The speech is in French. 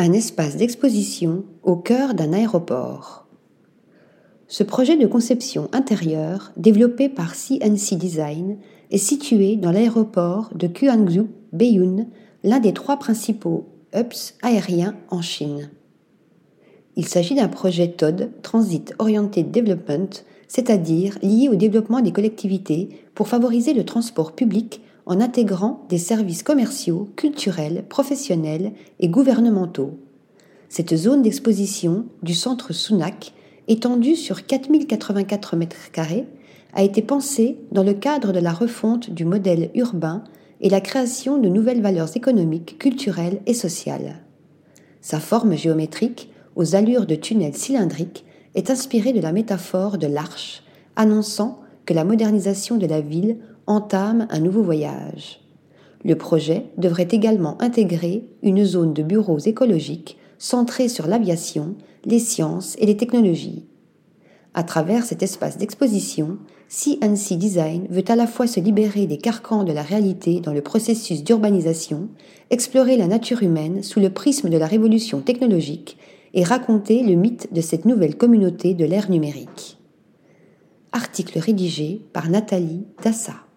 un espace d'exposition au cœur d'un aéroport. Ce projet de conception intérieure, développé par CNC Design, est situé dans l'aéroport de Quanzhou, Beiyun, l'un des trois principaux hubs aériens en Chine. Il s'agit d'un projet TOD, Transit Oriented Development, c'est-à-dire lié au développement des collectivités pour favoriser le transport public en intégrant des services commerciaux, culturels, professionnels et gouvernementaux. Cette zone d'exposition du centre Sunak, étendue sur 4084 m2, a été pensée dans le cadre de la refonte du modèle urbain et la création de nouvelles valeurs économiques, culturelles et sociales. Sa forme géométrique, aux allures de tunnels cylindriques, est inspirée de la métaphore de l'arche, annonçant que la modernisation de la ville entame un nouveau voyage. Le projet devrait également intégrer une zone de bureaux écologiques centrée sur l'aviation, les sciences et les technologies. À travers cet espace d'exposition, CNC Design veut à la fois se libérer des carcans de la réalité dans le processus d'urbanisation, explorer la nature humaine sous le prisme de la révolution technologique et raconter le mythe de cette nouvelle communauté de l'ère numérique. Article rédigé par Nathalie Dassa.